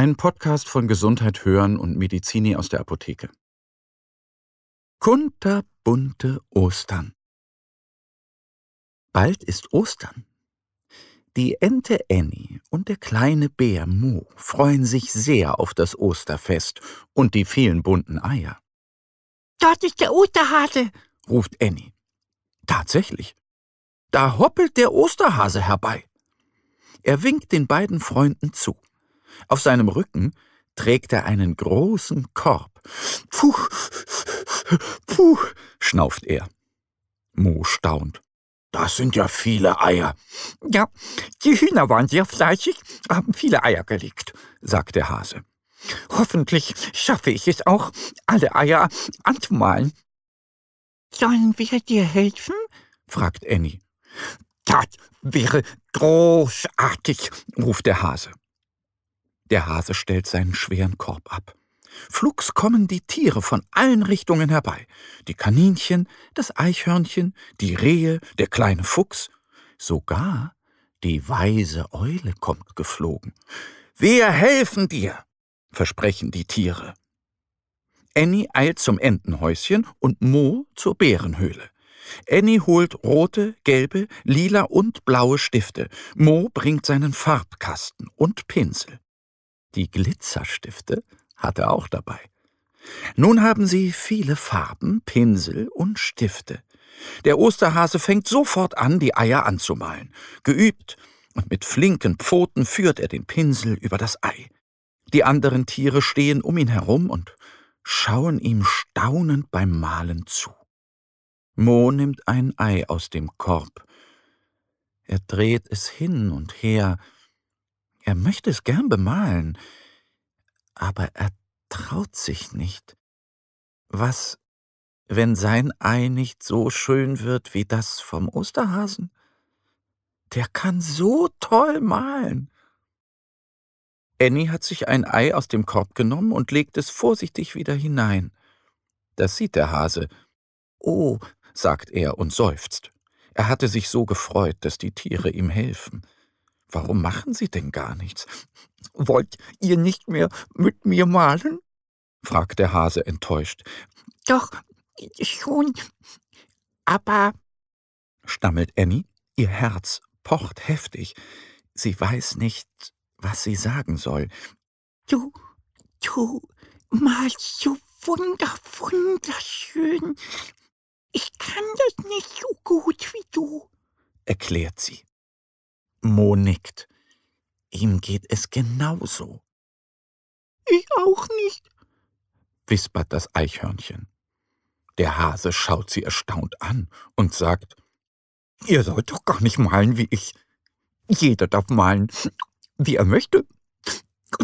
Ein Podcast von Gesundheit hören und Medizini aus der Apotheke. Kunterbunte Ostern. Bald ist Ostern. Die Ente Annie und der kleine Bär Mo freuen sich sehr auf das Osterfest und die vielen bunten Eier. Dort ist der Osterhase, ruft Annie. Tatsächlich. Da hoppelt der Osterhase herbei. Er winkt den beiden Freunden zu. Auf seinem Rücken trägt er einen großen Korb. Puh, puh, schnauft er. Mo staunt. Das sind ja viele Eier. Ja, die Hühner waren sehr fleißig, haben viele Eier gelegt, sagt der Hase. Hoffentlich schaffe ich es auch, alle Eier anzumalen. Sollen wir dir helfen? fragt Annie. Das wäre großartig, ruft der Hase. Der Hase stellt seinen schweren Korb ab. Flugs kommen die Tiere von allen Richtungen herbei. Die Kaninchen, das Eichhörnchen, die Rehe, der kleine Fuchs. Sogar die weise Eule kommt geflogen. Wir helfen dir, versprechen die Tiere. Annie eilt zum Entenhäuschen und Mo zur Bärenhöhle. Annie holt rote, gelbe, lila und blaue Stifte. Mo bringt seinen Farbkasten und Pinsel. Die Glitzerstifte hat er auch dabei. Nun haben sie viele Farben, Pinsel und Stifte. Der Osterhase fängt sofort an, die Eier anzumalen. Geübt und mit flinken Pfoten führt er den Pinsel über das Ei. Die anderen Tiere stehen um ihn herum und schauen ihm staunend beim Malen zu. Mo nimmt ein Ei aus dem Korb. Er dreht es hin und her, er möchte es gern bemalen, aber er traut sich nicht. Was, wenn sein Ei nicht so schön wird wie das vom Osterhasen? Der kann so toll malen. Annie hat sich ein Ei aus dem Korb genommen und legt es vorsichtig wieder hinein. Das sieht der Hase. Oh, sagt er und seufzt. Er hatte sich so gefreut, dass die Tiere ihm helfen. Warum machen Sie denn gar nichts? Wollt ihr nicht mehr mit mir malen? fragt der Hase enttäuscht. Doch, schon. Aber, stammelt Annie, ihr Herz pocht heftig. Sie weiß nicht, was sie sagen soll. Du, du malst so wunder, wunderschön. Ich kann das nicht so gut wie du, erklärt sie. Mo nickt. Ihm geht es genauso. Ich auch nicht, wispert das Eichhörnchen. Der Hase schaut sie erstaunt an und sagt, Ihr sollt doch gar nicht malen wie ich. Jeder darf malen, wie er möchte.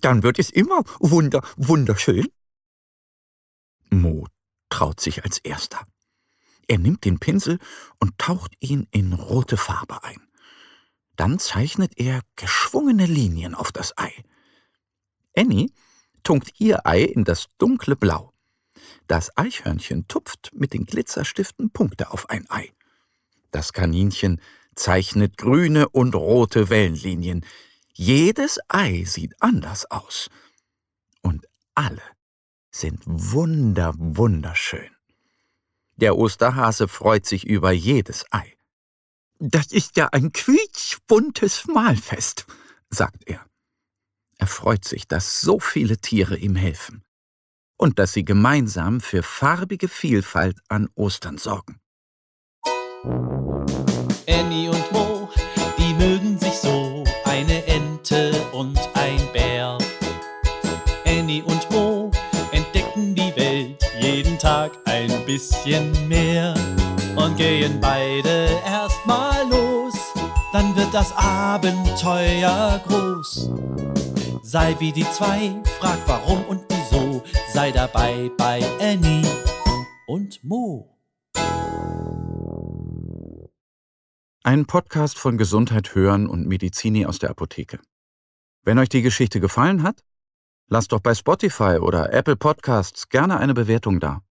Dann wird es immer wunder, wunderschön. Mo traut sich als erster. Er nimmt den Pinsel und taucht ihn in rote Farbe ein. Dann zeichnet er geschwungene Linien auf das Ei. Annie tunkt ihr Ei in das dunkle Blau. Das Eichhörnchen tupft mit den Glitzerstiften Punkte auf ein Ei. Das Kaninchen zeichnet grüne und rote Wellenlinien. Jedes Ei sieht anders aus. Und alle sind wunder, wunderschön. Der Osterhase freut sich über jedes Ei. Das ist ja ein quietschbuntes Mahlfest, sagt er. Er freut sich, dass so viele Tiere ihm helfen und dass sie gemeinsam für farbige Vielfalt an Ostern sorgen. Annie und Mo, die mögen sich so, eine Ente und ein Bär. Annie und Mo entdecken die Welt jeden Tag ein bisschen mehr und gehen beide erstmal los, dann wird das Abenteuer groß. Sei wie die zwei, frag warum und wieso. Sei dabei bei Annie und Mo. Ein Podcast von Gesundheit hören und Medizini aus der Apotheke. Wenn euch die Geschichte gefallen hat, lasst doch bei Spotify oder Apple Podcasts gerne eine Bewertung da.